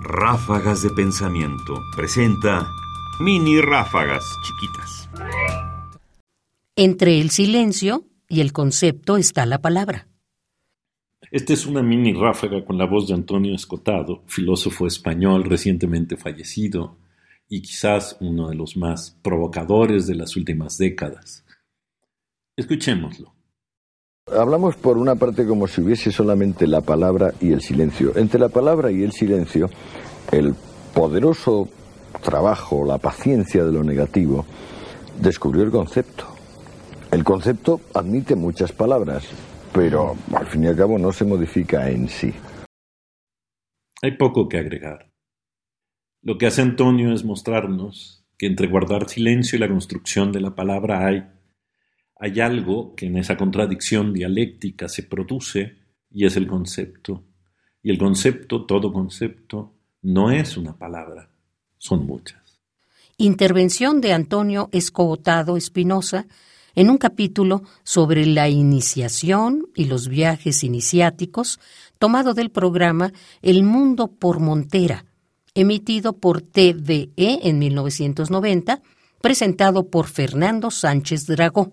Ráfagas de Pensamiento presenta mini ráfagas chiquitas. Entre el silencio y el concepto está la palabra. Esta es una mini ráfaga con la voz de Antonio Escotado, filósofo español recientemente fallecido y quizás uno de los más provocadores de las últimas décadas. Escuchémoslo. Hablamos por una parte como si hubiese solamente la palabra y el silencio. Entre la palabra y el silencio, el poderoso trabajo, la paciencia de lo negativo, descubrió el concepto. El concepto admite muchas palabras, pero al fin y al cabo no se modifica en sí. Hay poco que agregar. Lo que hace Antonio es mostrarnos que entre guardar silencio y la construcción de la palabra hay hay algo que en esa contradicción dialéctica se produce y es el concepto. Y el concepto, todo concepto, no es una palabra, son muchas. Intervención de Antonio Escogotado Espinosa en un capítulo sobre la iniciación y los viajes iniciáticos, tomado del programa El Mundo por Montera, emitido por TVE en 1990, presentado por Fernando Sánchez Dragó.